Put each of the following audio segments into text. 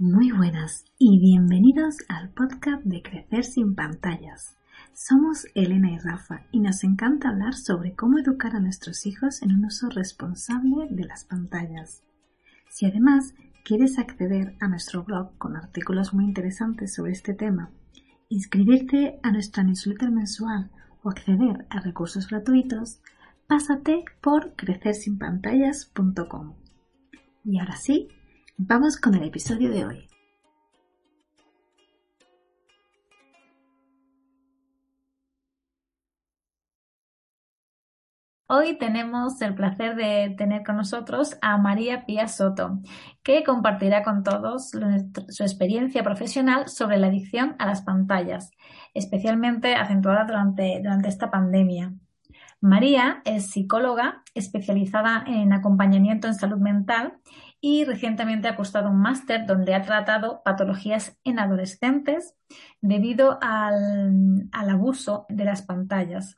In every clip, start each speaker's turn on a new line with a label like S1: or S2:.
S1: Muy buenas y bienvenidos al podcast de Crecer sin pantallas. Somos Elena y Rafa y nos encanta hablar sobre cómo educar a nuestros hijos en un uso responsable de las pantallas. Si además quieres acceder a nuestro blog con artículos muy interesantes sobre este tema, inscribirte a nuestra newsletter mensual o acceder a recursos gratuitos, pásate por crecersinpantallas.com. Y ahora sí, Vamos con el episodio de hoy. Hoy tenemos el placer de tener con nosotros a María Pía Soto, que compartirá con todos su experiencia profesional sobre la adicción a las pantallas, especialmente acentuada durante, durante esta pandemia. María es psicóloga especializada en acompañamiento en salud mental y recientemente ha cursado un máster donde ha tratado patologías en adolescentes debido al, abuso de las pantallas.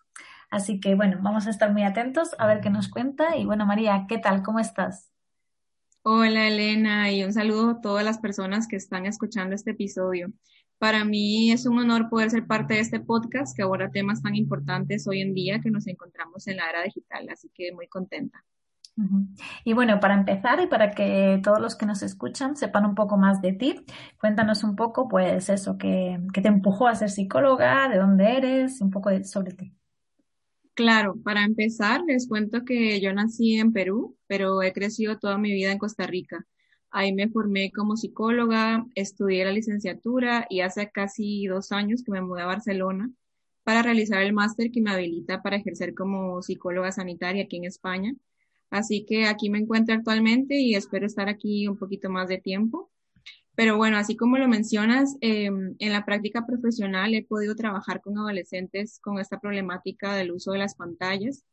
S1: Así que bueno, vamos a estar muy atentos a ver qué nos cuenta. Y bueno, María, ¿qué tal? ¿Cómo estás?
S2: Hola Elena y un saludo a todas las personas que están escuchando este episodio. Para mí es un honor poder ser parte de este podcast que aborda temas tan importantes hoy en día que nos encontramos en la era digital, así que muy contenta.
S1: Y bueno, para empezar y para que todos los que nos escuchan sepan un poco más de ti, cuéntanos un poco, pues eso, que, te empujó a ser psicóloga, de dónde eres, un poco sobre ti.
S2: Claro, para empezar les cuento que yo nací en Perú, pero he crecido toda mi vida en Costa Rica. Ahí me formé como psicóloga, estudié la licenciatura y hace casi dos años que me mudé a Barcelona para realizar el máster que me habilita para ejercer como psicóloga sanitaria aquí en España. Así que aquí me encuentro actualmente y espero estar aquí un poquito más de tiempo. Pero bueno, así como lo mencionas, em, en la práctica profesional he podido trabajar con adolescentes con esta problemática del uso de las pantallas.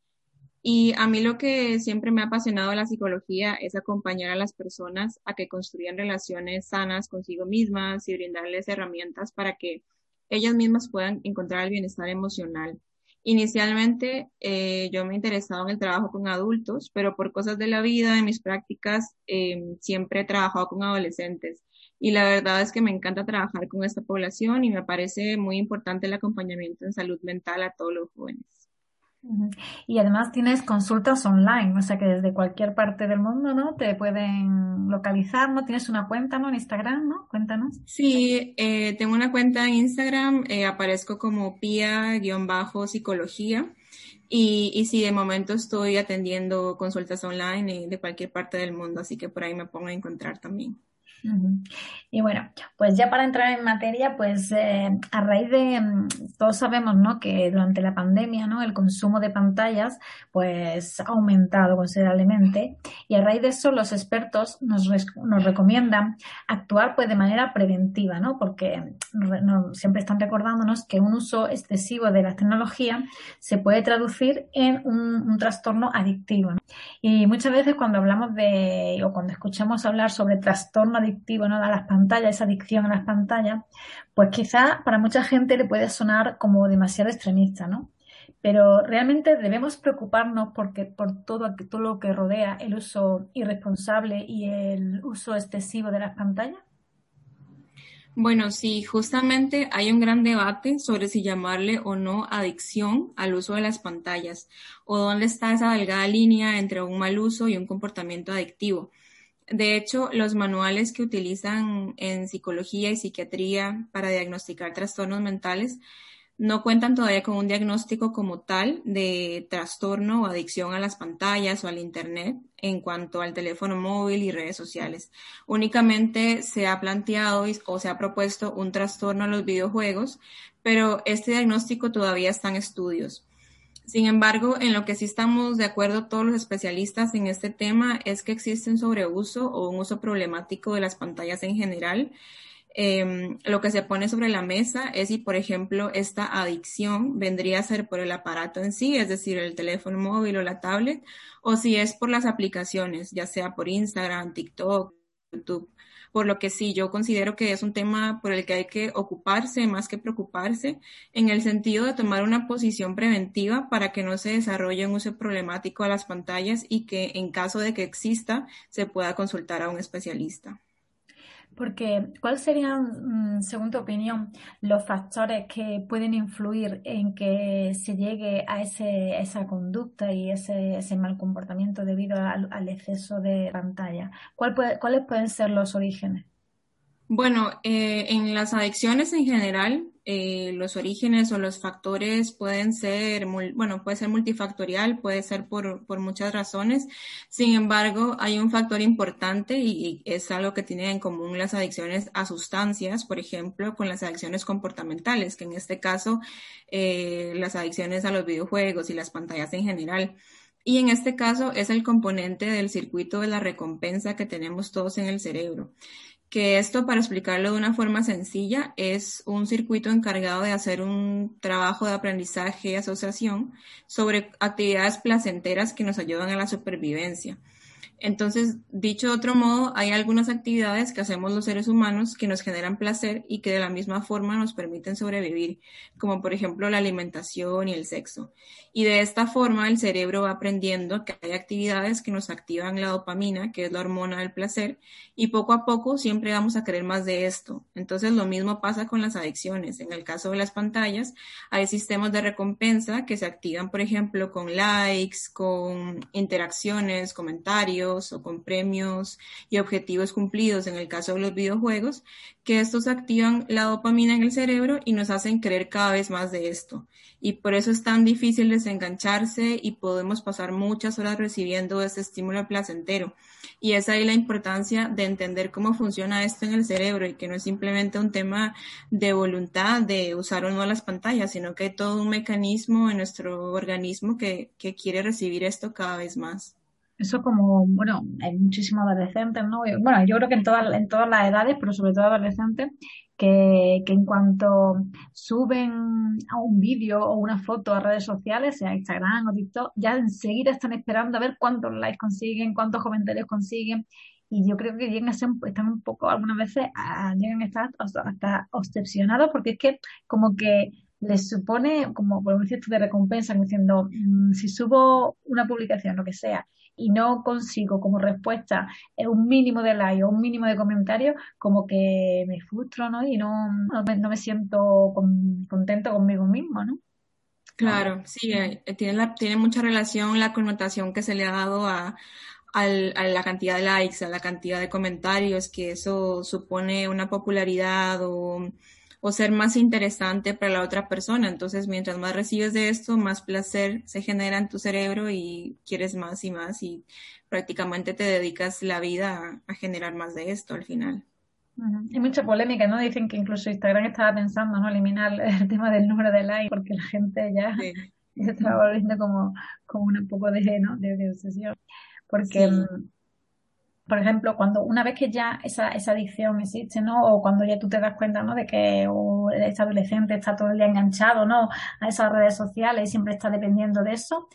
S2: Y a mí lo que siempre me ha apasionado de la psicología es acompañar a las personas a que construyan relaciones sanas consigo mismas y brindarles herramientas para que ellas mismas puedan encontrar el bienestar emocional. Inicialmente eh, yo me interesaba en el trabajo con adultos, pero por cosas de la vida, en mis prácticas, em, siempre he trabajado con adolescentes. Y la verdad es que me encanta trabajar con esta población y me parece muy importante el acompañamiento en salud mental a todos los jóvenes.
S1: Y además tienes consultas online, o sea que desde cualquier parte del mundo, ¿no? Te pueden localizar, ¿no? Tienes una cuenta. En Instagram, ¿no? Cuéntanos.
S2: Sí, eh, tengo una cuenta en Instagram, eh, aparezco como pia-psicología. Y, y sí, de momento estoy atendiendo consultas online de cualquier parte del mundo, así que por ahí me pongo a encontrar también.
S1: Y bueno, pues ya para entrar en materia, pues eh, a raíz de, mm, todos sabemos, ¿no? Que durante la pandemia, ¿no? El consumo de pantallas, pues ha aumentado considerablemente y a raíz de eso los expertos nos, nos recomiendan actuar pues de manera preventiva, ¿no? Porque siempre están recordándonos que un uso excesivo de la tecnología se puede traducir en un trastorno adictivo. Y muchas veces cuando hablamos de, o cuando escuchamos hablar sobre trastorno adictivo, adictivo, ¿no? A las pantallas, esa adicción a las pantallas, pues quizá para mucha gente le puede sonar como demasiado extremista, ¿no? Pero realmente debemos preocuparnos porque por todo, todo lo que rodea el uso irresponsable y el uso excesivo de las pantallas.
S2: Bueno, sí, justamente hay un gran debate sobre si llamarle o no adicción al uso de las pantallas o dónde está esa delgada línea entre un mal uso y un comportamiento adictivo. De hecho, los manuales que utilizan en psicología y psiquiatría para diagnosticar trastornos mentales no cuentan todavía con un diagnóstico como tal de trastorno o adicción a las pantallas o al Internet en cuanto al teléfono móvil y redes sociales. Únicamente se ha planteado o se ha propuesto un trastorno a los videojuegos, pero este diagnóstico todavía está en estudios. Sin embargo, en lo que sí estamos de acuerdo todos los especialistas en este tema es que existe un sobreuso o un uso problemático de las pantallas en general. Em, lo que se pone sobre la mesa es si, por ejemplo, esta adicción vendría a ser por el aparato en sí, es decir, el teléfono móvil o la tablet, o si es por las aplicaciones, ya sea por Instagram, TikTok, YouTube por lo que sí, yo considero que es un tema por el que hay que ocuparse más que preocuparse, en el sentido de tomar una posición preventiva para que no se desarrolle un uso problemático a las pantallas y que en caso de que exista se pueda consultar a un especialista.
S1: Porque, ¿cuáles serían, mm, según tu opinión, los factores que pueden influir en que se llegue a, ese, esa conducta y ese, ese mal comportamiento debido al, al exceso de pantalla? ¿Cuál ¿Cuáles pueden ser los orígenes?
S2: Bueno, eh, en las adicciones en general, eh, los orígenes o los factores pueden ser, bueno, puede ser multifactorial, puede ser por, por muchas razones. Sin embargo, hay un factor importante y, es algo que tienen en común las adicciones a sustancias, por ejemplo, con las adicciones comportamentales, que en este caso, eh, las adicciones a los videojuegos y las pantallas en general. Y en este caso es el componente del circuito de la recompensa que tenemos todos en el cerebro que esto, para explicarlo de una forma sencilla, es un circuito encargado de hacer un trabajo de aprendizaje y asociación sobre actividades placenteras que nos ayudan a la supervivencia. Entonces, dicho de otro modo, hay algunas actividades que hacemos los seres humanos que nos generan placer y que de la misma forma nos permiten sobrevivir, como por ejemplo la alimentación y el sexo. Y de esta forma el cerebro va aprendiendo que hay actividades que nos activan la dopamina, que es la hormona del placer, y poco a poco siempre vamos a querer más de esto. Entonces, lo mismo pasa con las adicciones. En el caso de las pantallas, hay sistemas de recompensa que se activan, por ejemplo, con likes, con interacciones, comentarios, o con premios y objetivos cumplidos en el caso de los videojuegos, que estos activan la dopamina en el cerebro y nos hacen creer cada vez más de esto. Y por eso es tan difícil desengancharse y podemos pasar muchas horas recibiendo ese estímulo placentero. Y es ahí la importancia de entender cómo funciona esto en el cerebro y que no es simplemente un tema de voluntad de usar o no las pantallas, sino que hay todo un mecanismo en nuestro organismo que quiere recibir esto cada vez más.
S1: Eso como, bueno, hay muchísimos adolescentes, ¿no? Bueno, yo creo que en todas, en todas las edades, pero sobre todo adolescentes, que, que en cuanto suben a un vídeo o una foto a redes sociales, sea Instagram o TikTok, ya enseguida están esperando a ver cuántos likes consiguen, cuántos comentarios consiguen. Y yo creo que llegan a ser, están un poco, algunas veces, a, llegan a estar hasta obsesionados porque es que como que les supone como por un cierto de recompensa, diciendo, mm, si subo una publicación, lo que sea, y no consigo como respuesta un mínimo de like o un mínimo de comentarios, como que me frustro, ¿no? Y no, no, me, siento contento conmigo mismo, ¿no?
S2: Claro, sí, eh, tiene, la, tiene mucha relación la connotación que se le ha dado a, a la cantidad de likes, a la cantidad de comentarios, que eso supone una popularidad o o ser más interesante para la otra persona. Entonces, mientras más recibes de esto, más placer se genera en tu cerebro y quieres más y más y prácticamente te dedicas la vida a, generar más de esto al final.
S1: Hay mucha polémica, ¿no? Dicen que incluso Instagram estaba pensando, ¿no? Eliminar el tema del número de likes porque la gente ya se estaba volviendo como, como un poco de, ¿no? de, obsesión. Porque mm, por ejemplo, cuando una vez que ya esa, esa adicción existe, ¿no? O cuando ya tú te das cuenta, ¿no? De que ese adolescente está todo el día enganchado, ¿no? A esas redes sociales y siempre está dependiendo de eso,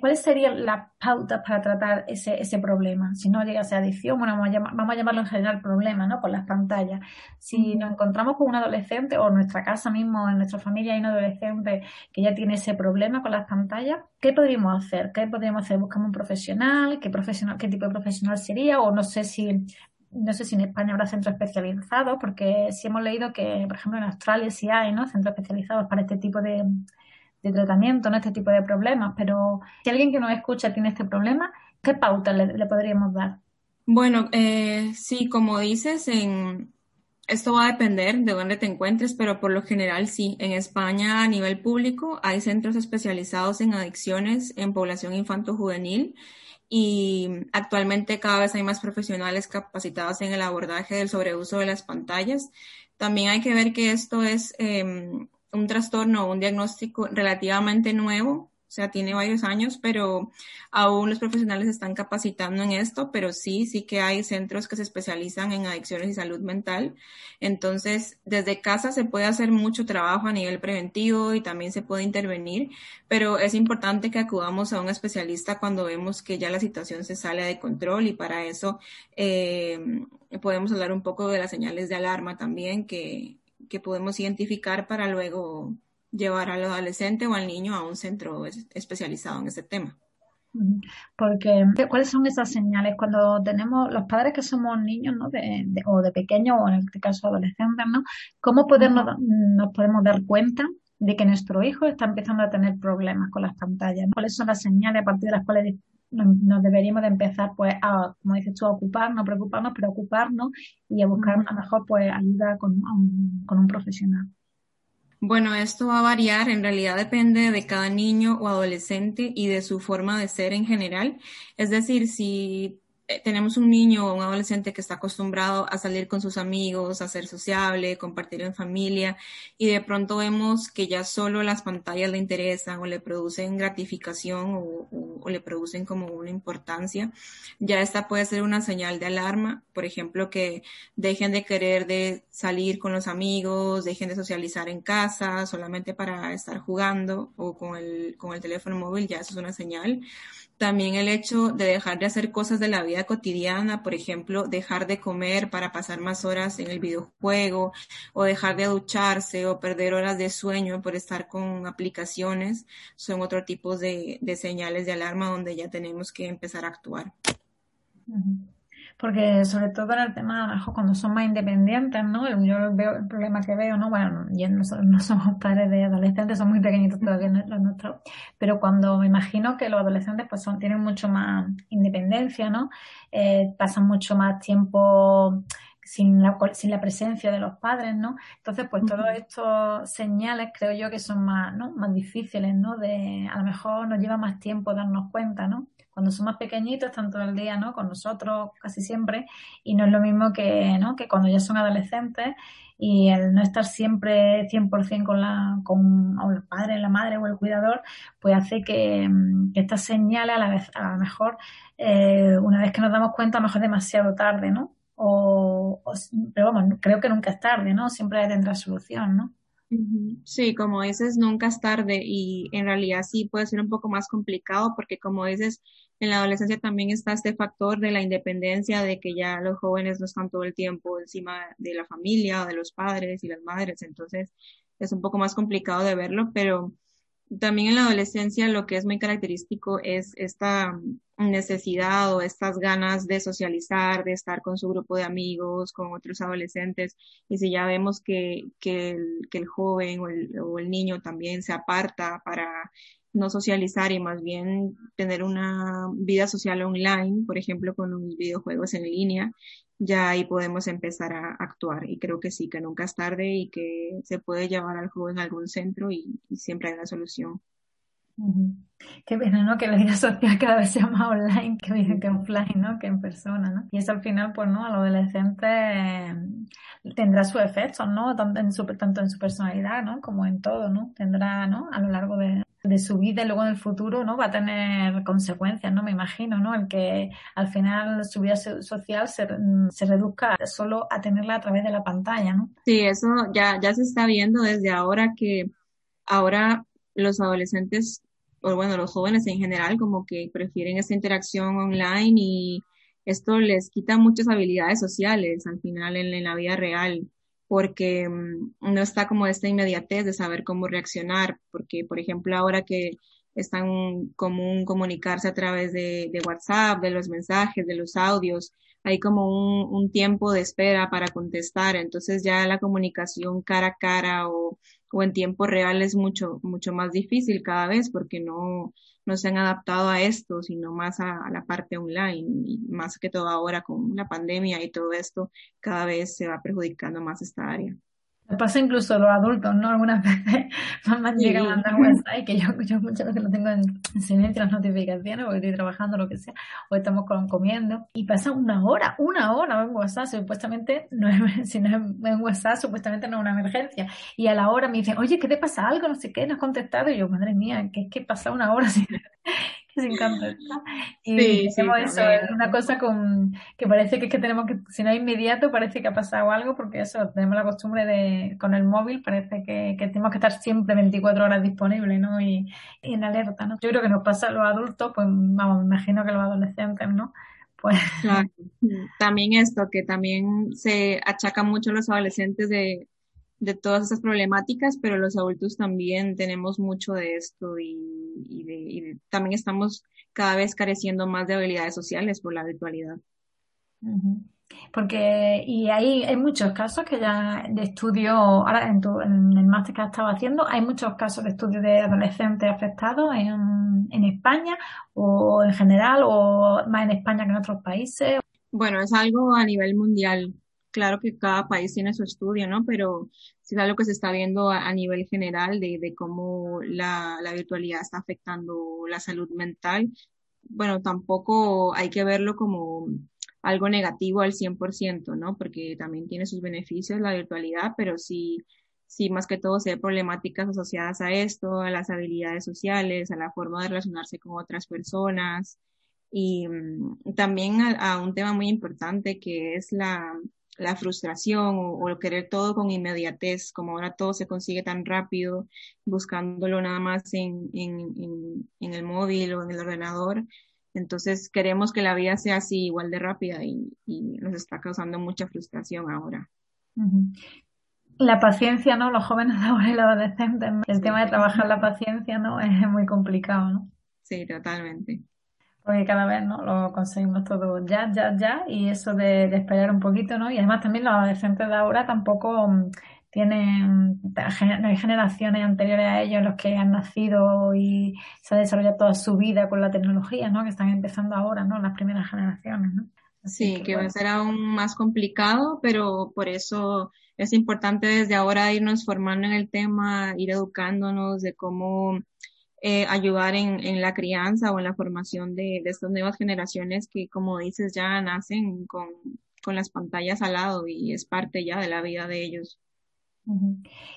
S1: ¿cuáles serían las pautas para tratar ese, ese problema? Si no llega a ser adicción, bueno, vamos a, vamos a llamarlo en general problema, ¿no? Con las pantallas. Si nos encontramos con un adolescente o en nuestra casa mismo, en nuestra familia hay un adolescente que ya tiene ese problema con las pantallas, ¿qué podríamos hacer? ¿Qué podríamos hacer? ¿Buscamos un profesional? ¿Qué profesional, qué tipo de profesional sería? O no sé si no sé si en España habrá centros especializados, porque sí hemos leído que, por ejemplo, en Australia sí hay ¿no? centros especializados para este tipo de, de tratamiento, ¿no? Este tipo de problemas. Pero si alguien que nos escucha tiene este problema, ¿qué pauta le, podríamos dar?
S2: Bueno, eh, sí, como dices, en, esto va a depender de dónde te encuentres, pero por lo general sí. En España, a nivel público, hay centros especializados en adicciones en población infanto-juvenil y actualmente cada vez hay más profesionales capacitados en el abordaje del sobreuso de las pantallas. También hay que ver que esto es em, un trastorno o un diagnóstico relativamente nuevo, sea, tiene varios años, pero aún los profesionales están capacitando en esto, pero sí, sí que hay centros que se especializan en adicciones y salud mental. Entonces, desde casa se puede hacer mucho trabajo a nivel preventivo y también se puede intervenir, pero es importante que acudamos a un especialista cuando vemos que ya la situación se sale de control y para eso eh, podemos hablar un poco de las señales de alarma también que, que podemos identificar para luego llevar al adolescente o al niño a un centro especializado en ese tema.
S1: Porque, ¿cuáles son esas señales cuando tenemos los padres que somos niños, ¿no? De, o de pequeños, o en este caso adolescentes, ¿no? ¿Cómo podemos, nos podemos dar cuenta de que nuestro hijo está empezando a tener problemas con las pantallas? ¿Cuáles son las señales a partir de las cuales nos deberíamos de empezar, pues, a, como dices tú, a ocuparnos, preocuparnos, preocuparnos y a buscar a lo mejor, pues, ayuda con un profesional?
S2: Bueno, esto va a variar, en realidad depende de cada niño o adolescente y de su forma de ser en general. Es decir, si tenemos un niño o un adolescente que está acostumbrado a salir con sus amigos, a ser sociable, compartir en familia, y de pronto vemos que ya solo las pantallas le interesan o le producen gratificación o, le producen como una importancia, ya esta puede ser una señal de alarma, por ejemplo, que dejen de querer de salir con los amigos, dejen de socializar en casa solamente para estar jugando o con el, con el teléfono móvil, ya eso es una señal. También el hecho de dejar de hacer cosas de la vida cotidiana, por ejemplo, dejar de comer para pasar más horas en el videojuego o dejar de ducharse o perder horas de sueño por estar con aplicaciones, son otro tipo de, señales de alarma donde ya tenemos que empezar a actuar
S1: porque sobre todo en el tema, a lo mejor cuando son más independientes, ¿no? Yo veo el problema que veo, ¿no? Bueno, ya no, no somos padres de adolescentes, son muy pequeñitos todavía los nuestros, pero cuando me imagino que los adolescentes pues son, tienen mucho más independencia, ¿no? Eh, pasan mucho más tiempo sin la, sin la presencia de los padres, ¿no? Entonces, pues todos estos señales creo yo que son más, ¿no? Más difíciles, ¿no? De, a lo mejor nos lleva más tiempo darnos cuenta, ¿no? Cuando son más pequeñitos están todo el día, ¿no? Con nosotros casi siempre y no es lo mismo que, ¿no? Que cuando ya son adolescentes y el no estar siempre 100% con la, con el padre, la madre o el cuidador, pues hace que, estas señales a la vez, a lo mejor, eh, una vez que nos damos cuenta, a lo mejor demasiado tarde, ¿no? O, pero vamos, creo que nunca es tarde, ¿no? Siempre tendrá solución, ¿no?
S2: Sí, como dices, nunca es tarde y en realidad sí puede ser un poco más complicado porque como dices, en la adolescencia también está este factor de la independencia, de que ya los jóvenes no están todo el tiempo encima de la familia, de los padres y las madres, entonces es un poco más complicado de verlo, pero también en la adolescencia lo que es muy característico es esta necesidad o estas ganas de socializar, de estar con su grupo de amigos, con otros adolescentes. Y si ya vemos que, que, el, joven o el, o el niño también se aparta para no socializar y más bien tener una vida social online, por ejemplo, con unos videojuegos en línea, ya ahí podemos empezar a actuar. Y creo que sí, que nunca es tarde y que se puede llevar al joven a algún centro y, siempre hay una solución.
S1: Qué pena, ¿no? Que la vida social cada vez sea más online que, que offline, ¿no? Que en persona, ¿no? Y eso al final, pues, ¿no? Al adolescente eh, tendrá su efecto, ¿no? Tanto en su, tanto en su personalidad, ¿no? Como en todo, ¿no? Tendrá, ¿no? A lo largo de, de su vida y luego en el futuro, ¿no? Va a tener consecuencias, ¿no? Me imagino, ¿no? El que al final su vida social se, se reduzca solo a tenerla a través de la pantalla, ¿no?
S2: Sí, eso ya, ya se está viendo desde ahora que ahora los adolescentes, o bueno, los jóvenes en general, como que prefieren esta interacción online y esto les quita muchas habilidades sociales al final en la vida real porque mm, no está como esta inmediatez de saber cómo reaccionar, porque por ejemplo ahora que es tan común comunicarse a través de, WhatsApp, de los mensajes, de los audios, hay como un, tiempo de espera para contestar, entonces ya la comunicación cara a cara o, en tiempo real es mucho, mucho más difícil cada vez porque no, no se han adaptado a esto, sino más a, la parte online y más que todo ahora con la pandemia y todo esto, cada vez se va perjudicando más esta área.
S1: Pasa incluso los adultos, ¿no? Algunas veces mamá llega a mandar WhatsApp y que yo, yo muchas veces lo tengo en, silencio las notificaciones porque estoy trabajando, lo que sea, o estamos comiendo y pasa una hora, una hora en WhatsApp, supuestamente no es, si no es en WhatsApp, supuestamente no es una emergencia. Y a la hora me dicen, oye, ¿qué te pasa algo? No sé qué, no has contestado. Y yo, madre mía, que es que pasa una hora sin, sin contestar. Y sí, eso, es una cosa con, que parece que, es que tenemos que, si no es inmediato, parece que ha pasado algo, porque eso, tenemos la costumbre de, con el móvil, parece que, que tenemos que estar siempre 24 horas disponibles, ¿no? Y, y, en alerta, ¿no? Yo creo que nos pasa a los adultos, pues vamos, me imagino que los adolescentes, ¿no? Pues...
S2: Claro. También esto, que también se achaca mucho a los adolescentes de, de todas esas problemáticas, pero los adultos también tenemos mucho de esto y, y, también estamos cada vez careciendo más de habilidades sociales por la virtualidad.
S1: Porque, y ahí hay muchos casos que ya de estudio, ahora en, en el máster que has estado haciendo, hay muchos casos de estudio de adolescentes afectados en, en España o en general o más en España que en otros países.
S2: Bueno, es algo a nivel mundial. Claro que cada país tiene su estudio, ¿no? Pero sí es algo que se está viendo a, nivel general de, cómo la, la, virtualidad está afectando la salud mental. Bueno, tampoco hay que verlo como algo negativo al 100%, ¿no? Porque también tiene sus beneficios la virtualidad, pero sí, sí más que todo se ve problemáticas asociadas a esto, a las habilidades sociales, a la forma de relacionarse con otras personas y mm, también a, un tema muy importante que es la, la frustración o, el querer todo con inmediatez, como ahora todo se consigue tan rápido, buscándolo nada más en, en, en, el móvil o en el ordenador. Entonces queremos que la vida sea así igual de rápida y, y nos está causando mucha frustración ahora.
S1: La paciencia, ¿no? Los jóvenes ahora y los adolescentes, el tema de trabajar la paciencia, ¿no? Es muy complicado, ¿no?
S2: Sí, totalmente
S1: porque cada vez no lo conseguimos todo ya, ya, ya, y eso de, esperar un poquito, ¿no? Y además también los adolescentes de ahora tampoco mm, tienen, no hay generaciones anteriores a ellos los que han nacido y se ha desarrollado toda su vida con la tecnología, ¿no? Que están empezando ahora, ¿no? Las primeras generaciones, ¿no?
S2: sí, que, va a ser aún más complicado, pero por eso es importante desde ahora irnos formando en el tema, ir educándonos de cómo eh, ayudar en, en, la crianza o en la formación de, de, estas nuevas generaciones que, como dices, ya nacen con, con las pantallas al lado y es parte ya de la vida de ellos.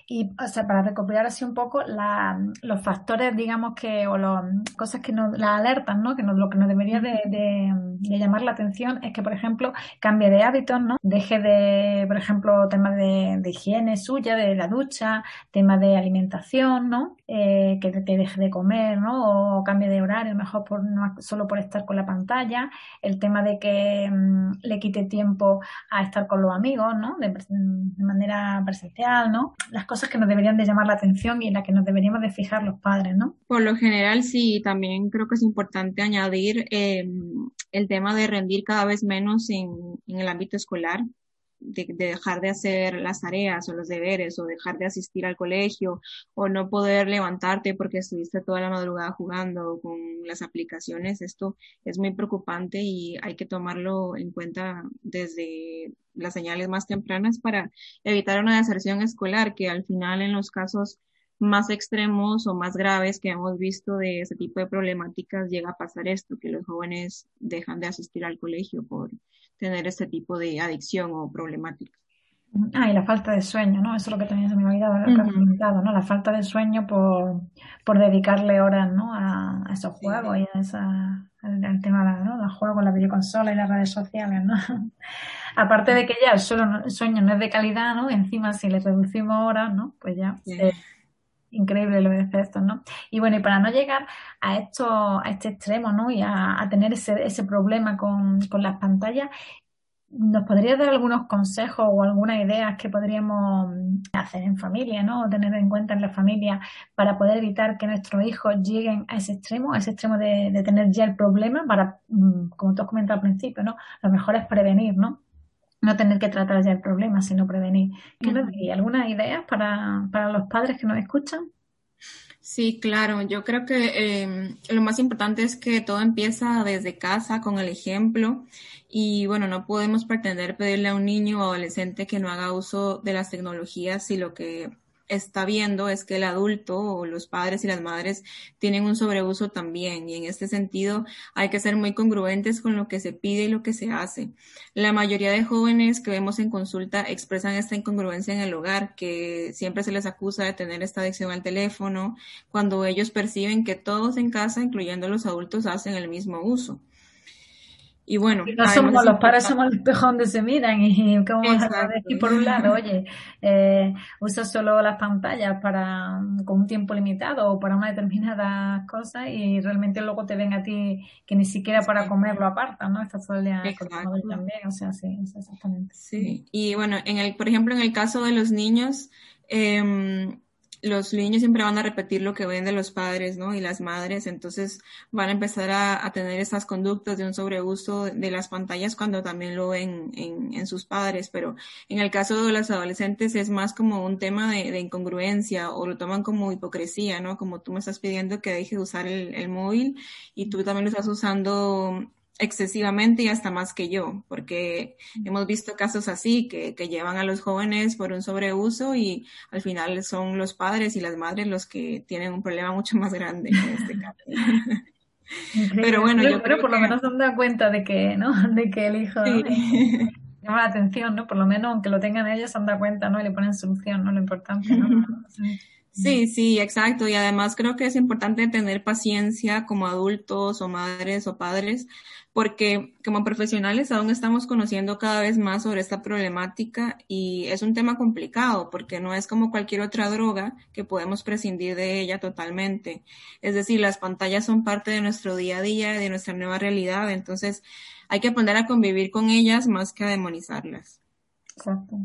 S1: Y o sea, para recopilar así un poco la, los factores, digamos que, o las cosas que nos, las alertas, ¿no? Que nos, lo que nos debería de, de, llamar la atención es que, por ejemplo, cambie de hábitos, ¿no? Deje de, por ejemplo, temas de, de higiene suya, de la ducha, temas de alimentación, ¿no? Eh, que, deje de comer, ¿no? O cambie de horario, mejor por, no solo por estar con la pantalla. El tema de que mm, le quite tiempo a estar con los amigos, ¿no? De, de manera presencial ¿no? Las cosas que nos deberían de llamar la atención y en las que nos deberíamos de fijar los padres, ¿no?
S2: Por lo general, sí, también creo que es importante añadir eh, el tema de rendir cada vez menos en, el ámbito escolar de, dejar de hacer las tareas o los deberes o dejar de asistir al colegio o no poder levantarte porque estuviste toda la madrugada jugando con las aplicaciones, esto es muy preocupante y hay que tomarlo en cuenta desde las señales más tempranas para evitar una deserción escolar que al final en los casos más extremos o más graves que hemos visto de ese tipo de problemáticas llega a pasar esto, que los jóvenes dejan de asistir al colegio por tener ese tipo de adicción o problemática.
S1: Ah, y la falta de sueño, ¿no? Eso es lo que también se me ha olvidado, lo que has comentado, ¿no? La falta de sueño por, por dedicarle horas, ¿no? A, esos juegos y a esa, al, tema, ¿no? Los juegos, la videoconsola y las redes sociales, ¿no? Aparte de que ya el, sueño no es de calidad, ¿no? Encima si le reducimos horas, ¿no? Pues ya increíble los efectos, ¿no? Y bueno, y para no llegar a esto, a este extremo, ¿no? Y a, tener ese, ese problema con, con, las pantallas, ¿nos podrías dar algunos consejos o algunas ideas que podríamos hacer en familia, ¿no? O tener en cuenta en la familia para poder evitar que nuestros hijos lleguen a ese extremo, a ese extremo de, de tener ya el problema para, mm, como tú has comentado al principio, ¿no? Lo mejor es prevenir, ¿no? No tener que tratar ya el problema, sino prevenir. ¿Qué ¿Algunas ideas para, para los padres que nos escuchan?
S2: Sí, claro. Yo creo que em, lo más importante es que todo empieza desde casa con el ejemplo y bueno, no podemos pretender pedirle a un niño o adolescente que no haga uso de las tecnologías si lo que está viendo es que el adulto o los padres y las madres tienen un sobreuso también y en este sentido hay que ser muy congruentes con lo que se pide y lo que se hace. La mayoría de jóvenes que vemos en consulta expresan esta incongruencia en el hogar, que siempre se les acusa de tener esta adicción al teléfono, cuando ellos perciben que todos en casa, incluyendo los adultos, hacen el mismo uso. Y bueno,
S1: somos los padres somos el espejo donde se miran y como y por un lado, oye, eh, usa solo las pantallas para con un tiempo limitado o para una determinada cosa y realmente luego te ven a ti que ni siquiera para comer lo apartan, ¿no? Estás todo el día también, o sea, sí, exactamente.
S2: Sí, y bueno, en el, por ejemplo, en el caso de los niños, eh, los niños siempre van a repetir lo que ven de los padres, ¿no? Y las madres, entonces van a empezar a, tener estas conductas de un sobreuso de las pantallas cuando también lo ven en, sus padres, pero en el caso de los adolescentes es más como un tema de, incongruencia o lo toman como hipocresía, ¿no? Como tú me estás pidiendo que deje de usar el, el móvil y tú también lo estás usando excesivamente y hasta más que yo, porque hemos visto casos así que, que, llevan a los jóvenes por un sobreuso y al final son los padres y las madres los que tienen un problema mucho más grande en este caso.
S1: Pero bueno, yo creo por lo menos se dan cuenta de que, ¿no? De que el hijo llama la atención, ¿no? Por lo menos aunque lo tengan ellos se han dado cuenta, ¿no? Y le ponen solución, ¿no? Lo importante, ¿no?
S2: Sí, sí, exacto. Y además creo que es importante tener paciencia como adultos o madres o padres, porque como profesionales aún estamos conociendo cada vez más sobre esta problemática y es un tema complicado porque no es como cualquier otra droga que podemos prescindir de ella totalmente. Es decir, las pantallas son parte de nuestro día a día, de nuestra nueva realidad, entonces hay que aprender a convivir con ellas más que a demonizarlas.
S1: Exacto.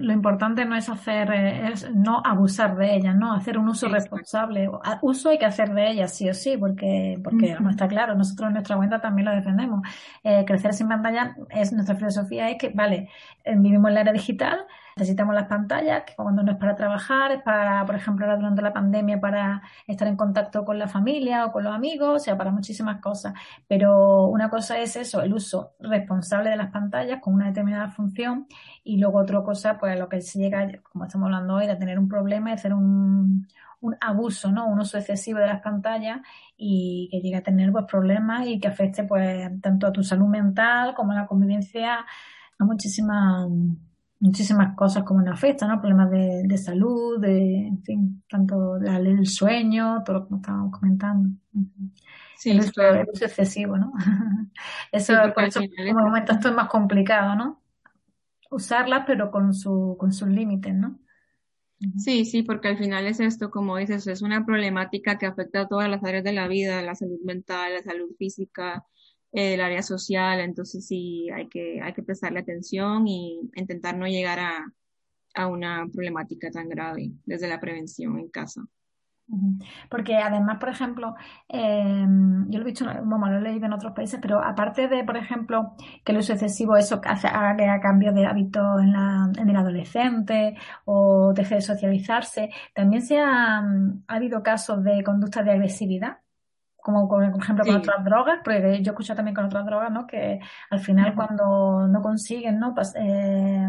S1: Lo importante no es hacer, eh, es no abusar de ellas, ¿no? Hacer un uso responsable. Uso hay que hacer de ellas, sí o sí, porque, porque no está claro. Nosotros en nuestra cuenta también lo defendemos. Eh, crecer sin pantalla es nuestra filosofía es que, vale, eh, vivimos en la era digital, Necesitamos las pantallas, que cuando no es para trabajar, es para, por ejemplo, ahora durante la pandemia, para estar en contacto con la familia o con los amigos, o sea, para muchísimas cosas. Pero una cosa es eso, el uso responsable de las pantallas con una determinada función, y luego otra cosa, pues lo que se llega, como estamos hablando hoy, de tener un problema y hacer un, un abuso, ¿no? Un uso excesivo de las pantallas y que llegue a tener pues, problemas y que afecte pues tanto a tu salud mental como a la convivencia a muchísimas muchísimas cosas como una afecta, ¿no? Problemas de, salud, de, en fin, tanto el sueño, todo lo que estábamos comentando. Sí, el, uso, excesivo, ¿no? eso, por eso, como momento esto es más complicado, ¿no? Usarlas, pero con su, con sus límites, ¿no?
S2: Sí, sí, porque al final es esto, como dices, es una problemática que afecta a todas las áreas de la vida, la salud mental, la salud física, el área social, entonces sí hay que, hay que prestarle atención y intentar no llegar a, a una problemática tan grave desde la prevención en casa.
S1: Porque además, por ejemplo, eh, yo lo he visto, bueno, lo he leído en otros países, pero aparte de, por ejemplo, que el uso excesivo eso haga que cambio de hábito en, la, en el adolescente o deje de socializarse, también se ha, ha habido casos de conducta de agresividad como por ejemplo con otras drogas, porque yo he escuchado también con otras drogas, ¿no? Que al final cuando no consiguen, ¿no? Eh,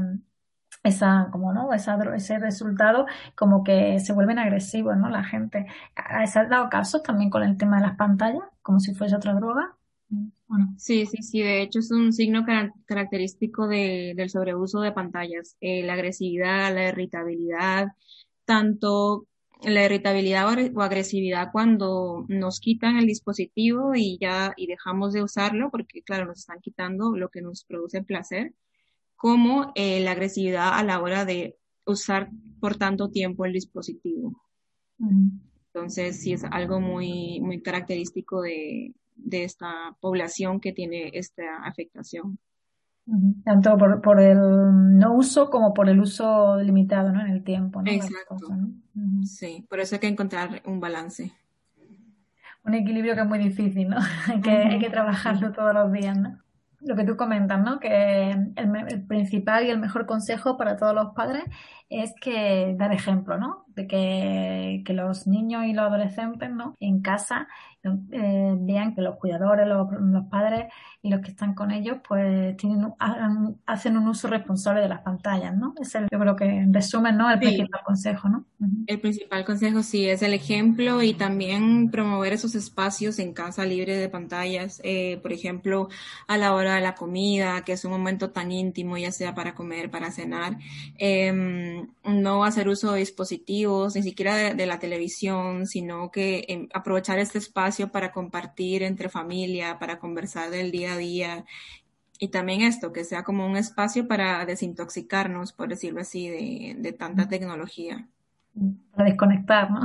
S1: esa, como, ¿no? Esa, ese resultado, como que se vuelven agresivos, ¿no? La gente. ¿Has dado casos también con el tema de las pantallas, como si fuese otra droga?
S2: Bueno. Sí, sí, sí, de hecho es un signo característico de, del sobreuso de pantallas, eh, la agresividad, la irritabilidad, tanto la irritabilidad o agresividad cuando nos quitan el dispositivo y ya y dejamos de usarlo porque claro nos están quitando lo que nos produce placer como eh, la agresividad a la hora de usar por tanto tiempo el dispositivo. Entonces sí es algo muy muy característico de, de esta población que tiene esta afectación
S1: tanto por, por, el no uso como por el uso limitado ¿no? en el tiempo. ¿no?
S2: Exacto. Sí, por eso hay que encontrar un balance.
S1: Un equilibrio que es muy difícil, ¿no? hay, que, hay que trabajarlo todos los días, ¿no? Lo que tú comentas, ¿no? Que el, principal y el mejor consejo para todos los padres es que dar ejemplo, ¿no? De que, que los niños y los adolescentes, ¿no? En casa eh, vean que los cuidadores, los, los, padres y los que están con ellos, pues tienen, hacen un uso responsable de las pantallas, ¿no? Es el, yo creo que en resumen, ¿no? El principal consejo, ¿no?
S2: El principal consejo sí es el ejemplo y también promover esos espacios en casa libre de pantallas, eh, por ejemplo, a la hora de la comida, que es un momento tan íntimo, ya sea para comer, para cenar, eh, no hacer uso de dispositivos, ni siquiera de, de la televisión, sino que em, aprovechar este espacio para compartir entre familia, para conversar del día a día. Y también esto, que sea como un espacio para desintoxicarnos, por decirlo así, de, de tanta tecnología.
S1: Para desconectar, ¿no?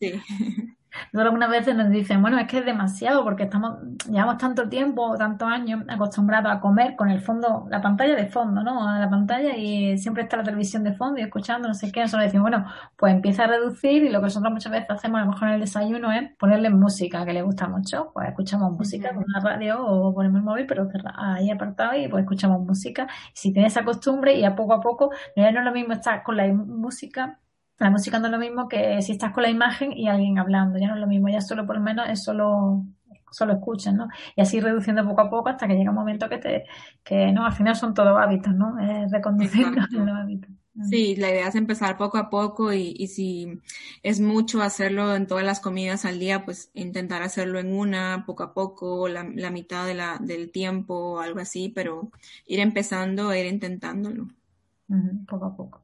S2: Sí.
S1: Nosotros algunas veces nos dicen, bueno, es que es demasiado porque estamos, llevamos tanto tiempo, tantos años acostumbrados a comer con el fondo, la pantalla de fondo, ¿no? A la pantalla y siempre está la televisión de fondo y escuchando, no sé qué. Nosotros decimos, bueno, pues empieza a reducir y lo que nosotros muchas veces hacemos a lo mejor en el desayuno es ponerle música que le gusta mucho. Pues escuchamos música con la radio o ponemos el móvil, pero ahí apartado y pues escuchamos música. Y si tienes esa costumbre y a poco a poco, no es lo mismo estar con la música la música no es lo mismo que si estás con la imagen y alguien hablando, ya no es lo mismo, ya solo por lo menos es solo, solo escuchan, ¿no? Y así reduciendo poco a poco hasta que llega un momento que te, que no, al final son todos hábitos, ¿no? Es reconducir los hábitos.
S2: Sí, la idea es empezar poco a poco y, y, si es mucho hacerlo en todas las comidas al día, pues intentar hacerlo en una, poco a poco, la, la mitad de la, del tiempo, algo así, pero ir empezando, ir intentándolo.
S1: poco a poco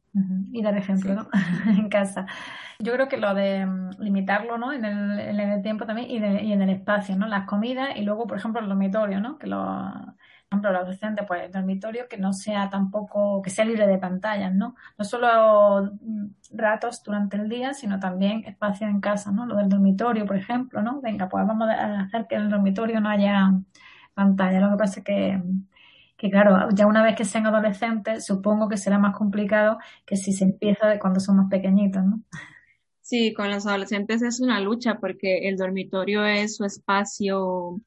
S1: y dar ejemplo ¿no? en casa. Yo creo que lo de mm, limitarlo ¿no? en, el, en el tiempo también y, y, en el espacio, ¿no? las comidas y luego, por ejemplo, el dormitorio, ¿no? que lo, por ejemplo, los adolescentes, pues el dormitorio que no sea tampoco, que sea libre de pantallas, ¿no? No solo mm, ratos durante el día, sino también espacio en casa, ¿no? Lo del dormitorio, por ejemplo, ¿no? Venga, pues vamos a hacer que en el dormitorio no haya pantalla. Lo que pasa es que que claro, ya una vez que sean adolescentes, supongo que será más complicado que si se empieza de cuando son más pequeñitos, ¿no?
S2: Sí, con los adolescentes es una lucha porque el dormitorio es su espacio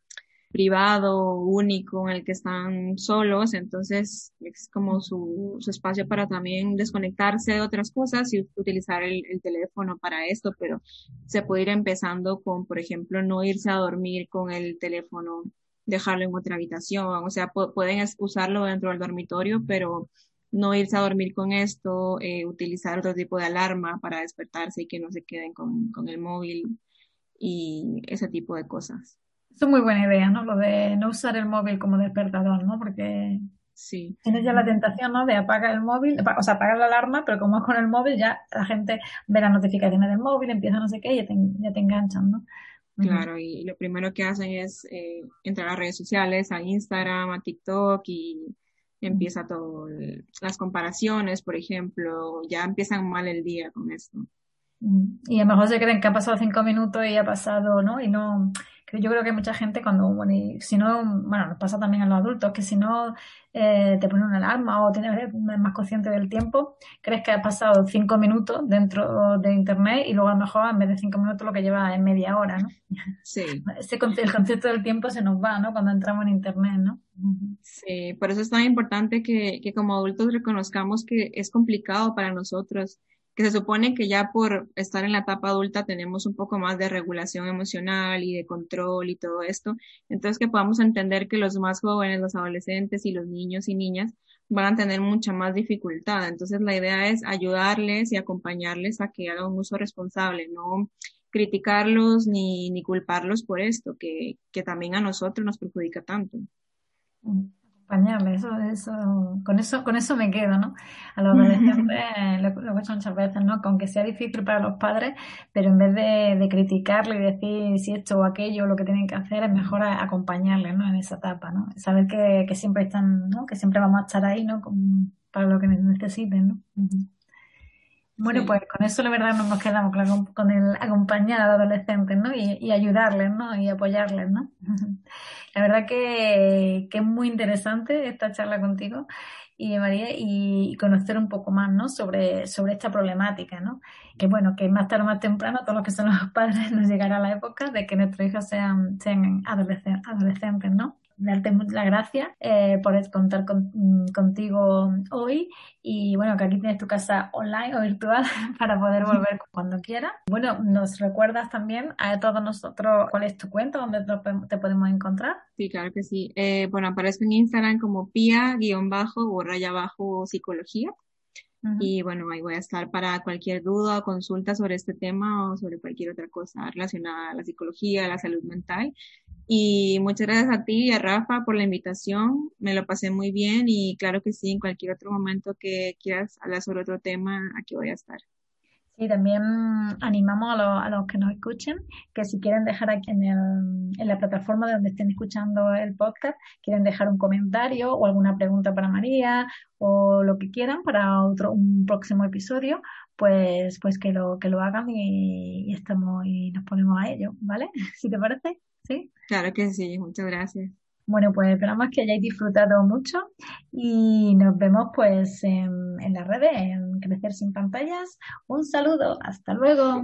S2: privado, único, en el que están solos, entonces es como su, su espacio para también desconectarse de otras cosas y utilizar el, el, teléfono para esto, pero se puede ir empezando con, por ejemplo, no irse a dormir con el teléfono dejarlo en otra habitación, o sea, pueden usarlo dentro del dormitorio, pero no irse a dormir con esto, eh, utilizar otro tipo de alarma para despertarse y que no se queden con, con el móvil y ese tipo de cosas.
S1: Es muy buena idea, ¿no? Lo de no usar el móvil como despertador, ¿no? Porque
S2: sí.
S1: tienes ya la tentación, ¿no? De apagar el móvil, o sea, apagar la alarma, pero como es con el móvil, ya la gente ve las notificaciones del móvil, empieza no sé qué y ya te, ya te enganchan, ¿no?
S2: Claro, y lo primero que hacen es eh, entrar a redes sociales, a Instagram, a TikTok y empieza todo, las comparaciones, por ejemplo, ya empiezan mal el día con esto.
S1: Y a lo mejor se creen que ha pasado cinco minutos y ha pasado, ¿no? Y no, yo creo que mucha gente cuando, bueno, y si no, bueno, nos pasa también a los adultos, que si no eh, te ponen una alarma o tienes más consciente del tiempo, crees que ha pasado cinco minutos dentro de internet y luego a lo mejor en vez de cinco minutos lo que lleva es media hora, ¿no?
S2: Sí.
S1: Ese, el concepto del tiempo se nos va, ¿no? Cuando entramos en internet, ¿no?
S2: Sí, por eso es tan importante que, que como adultos reconozcamos que es complicado para nosotros que se supone que ya por estar en la etapa adulta tenemos un poco más de regulación emocional y de control y todo esto, entonces que podamos entender que los más jóvenes, los adolescentes y los niños y niñas van a tener mucha más dificultad. Entonces la idea es ayudarles y acompañarles a que hagan un uso responsable, no criticarlos ni, ni culparlos por esto, que, que también a nosotros nos perjudica tanto.
S1: Acompañarle, eso, eso, con eso, con eso me quedo, ¿no? A los adolescentes lo, lo he hecho muchas veces, ¿no? Con que sea difícil para los padres, pero en vez de, de criticarle y decir si esto o aquello lo que tienen que hacer, es mejor acompañarles, ¿no? En esa etapa, ¿no? Saber que, que siempre están, ¿no? Que siempre vamos a estar ahí, ¿no? Con, para lo que necesiten, ¿no? Bueno, pues con eso la verdad nos quedamos claro, con el acompañar a adolescentes, ¿no? Y, y, ayudarles, ¿no? Y apoyarles, ¿no? La verdad que, que, es muy interesante esta charla contigo y María y conocer un poco más, ¿no? Sobre, sobre esta problemática, ¿no? Que bueno, que más tarde o más temprano todos los que son los padres nos llegará la época de que nuestros hijos sean, sean adolescentes, ¿no? Darte las gracias eh, por contar mm, contigo hoy y bueno, que aquí tienes tu casa online o virtual para poder volver cuando quieras. Bueno, nos recuerdas también a todos nosotros cuál es tu cuenta, dónde te podemos encontrar.
S2: Sí, claro que sí. Eh, bueno, aparezco en Instagram como pia-bajo o raya bajo psicología. Y bueno, ahí voy a estar para cualquier duda o consulta sobre este tema o sobre cualquier otra cosa relacionada a la psicología, a la salud mental. Y muchas gracias a ti y a Rafa por la invitación. Me lo pasé muy bien y claro que sí, en cualquier otro momento que quieras hablar sobre otro tema, aquí voy a estar.
S1: Y también animamos a, los que nos escuchen que si quieren dejar aquí en, el, en la plataforma de donde estén escuchando el podcast, quieren dejar un comentario o alguna pregunta para María o lo que quieran para otro un próximo episodio, pues pues que lo que lo hagan y, estamos y nos ponemos a ello, ¿vale? Si te parece, sí.
S2: Claro que sí, muchas gracias.
S1: Bueno, pues esperamos que hayáis disfrutado mucho y nos vemos pues en, en las redes, en Crecer sin pantallas. Un saludo, hasta luego.